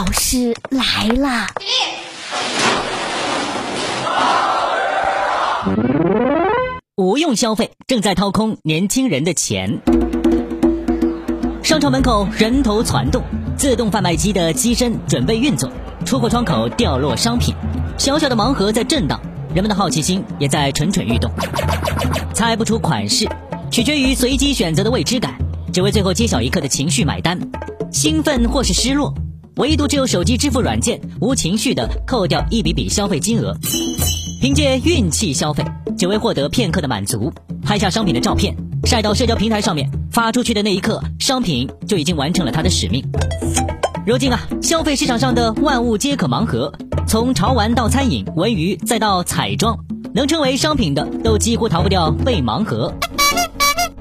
老师来啦无用消费正在掏空年轻人的钱。商场门口人头攒动自动贩卖机的机身准备运作出货窗口掉落商品。小小的盲盒在震荡人们的好奇心也在蠢蠢欲动。猜不出款式取决于随机选择的未知感只为最后揭晓一刻的情绪买单。兴奋或是失落唯独只有手机支付软件无情绪的扣掉一笔笔消费金额，凭借运气消费，只为获得片刻的满足，拍下商品的照片，晒到社交平台上面，发出去的那一刻，商品就已经完成了它的使命。如今啊，消费市场上的万物皆可盲盒，从潮玩到餐饮、文娱，再到彩妆。能称为商品的，都几乎逃不掉被盲盒。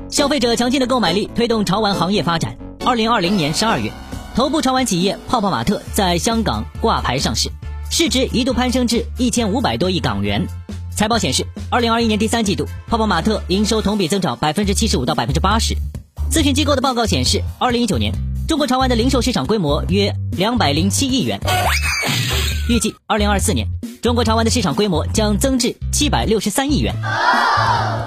消费者强劲的购买力推动潮玩行业发展。二零二零年十二月，头部潮玩企业泡泡玛特在香港挂牌上市，市值一度攀升至一千五百多亿港元。财报显示，二零二一年第三季度，泡泡玛特营收同比增长百分之七十五到百分之八十。咨询机构的报告显示，二零一九年中国潮玩的零售市场规模约两百零七亿元，预计二零二四年。中国潮玩的市场规模将增至七百六十三亿元，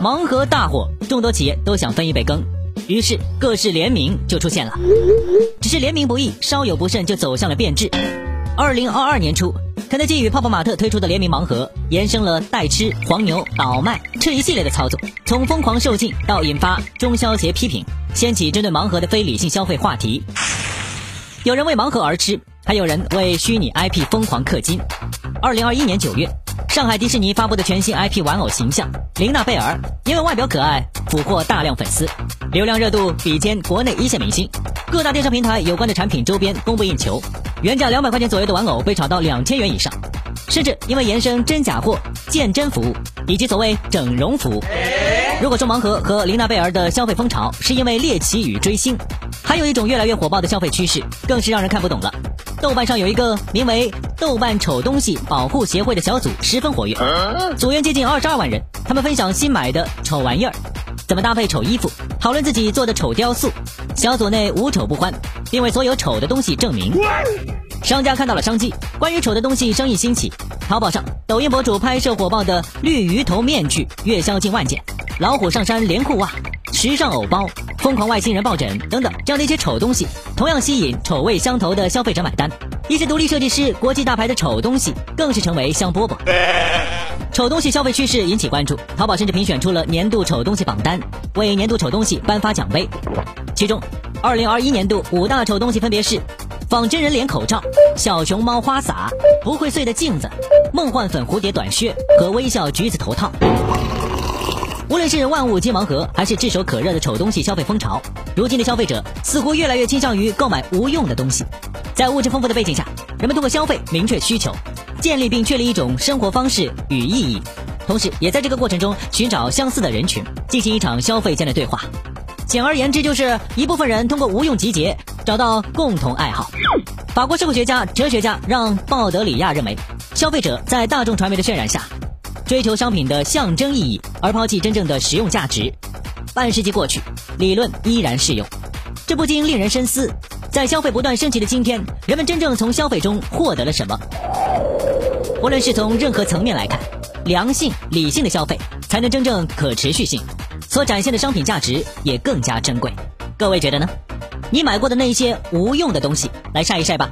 盲盒大火，众多企业都想分一杯羹，于是各式联名就出现了。只是联名不易，稍有不慎就走向了变质。二零二二年初，肯德基与泡泡玛特推出的联名盲盒，延伸了代吃、黄牛、倒卖这一系列的操作，从疯狂售罄到引发中消协批评，掀起针对盲盒的非理性消费话题。有人为盲盒而吃，还有人为虚拟 IP 疯狂氪金。二零二一年九月，上海迪士尼发布的全新 IP 玩偶形象琳娜贝尔，因为外表可爱，俘获大量粉丝，流量热度比肩国内一线明星。各大电商平台有关的产品周边供不应求，原价两百块钱左右的玩偶被炒到两千元以上，甚至因为延伸真假货鉴真服务以及所谓整容服务。如果说盲盒和琳娜贝尔的消费风潮是因为猎奇与追星，还有一种越来越火爆的消费趋势，更是让人看不懂了。豆瓣上有一个名为“豆瓣丑东西保护协会”的小组十分活跃，组员接近二十二万人。他们分享新买的丑玩意儿，怎么搭配丑衣服，讨论自己做的丑雕塑。小组内无丑不欢，并为所有丑的东西证明。商家看到了商机，关于丑的东西生意兴起。淘宝上，抖音博主拍摄火爆的绿鱼头面具，月销近万件；老虎上山连裤袜。时尚偶包、疯狂外星人抱枕等等，这样的一些丑东西，同样吸引丑味相投的消费者买单。一些独立设计师、国际大牌的丑东西，更是成为香饽饽。丑东西消费趋势引起关注，淘宝甚至评选出了年度丑东西榜单，为年度丑东西颁发奖杯。其中，二零二一年度五大丑东西分别是：仿真人脸口罩、小熊猫花洒、不会碎的镜子、梦幻粉蝴蝶短靴和微笑橘子头套。无论是万物皆盲盒，还是炙手可热的丑东西消费风潮，如今的消费者似乎越来越倾向于购买无用的东西。在物质丰富的背景下，人们通过消费明确需求，建立并确立一种生活方式与意义，同时也在这个过程中寻找相似的人群，进行一场消费间的对话。简而言之，就是一部分人通过无用集结找到共同爱好。法国社会学家、哲学家让·鲍德里亚认为，消费者在大众传媒的渲染下。追求商品的象征意义，而抛弃真正的实用价值。半世纪过去，理论依然适用，这不禁令人深思：在消费不断升级的今天，人们真正从消费中获得了什么？无论是从任何层面来看，良性、理性的消费才能真正可持续性，所展现的商品价值也更加珍贵。各位觉得呢？你买过的那些无用的东西，来晒一晒吧。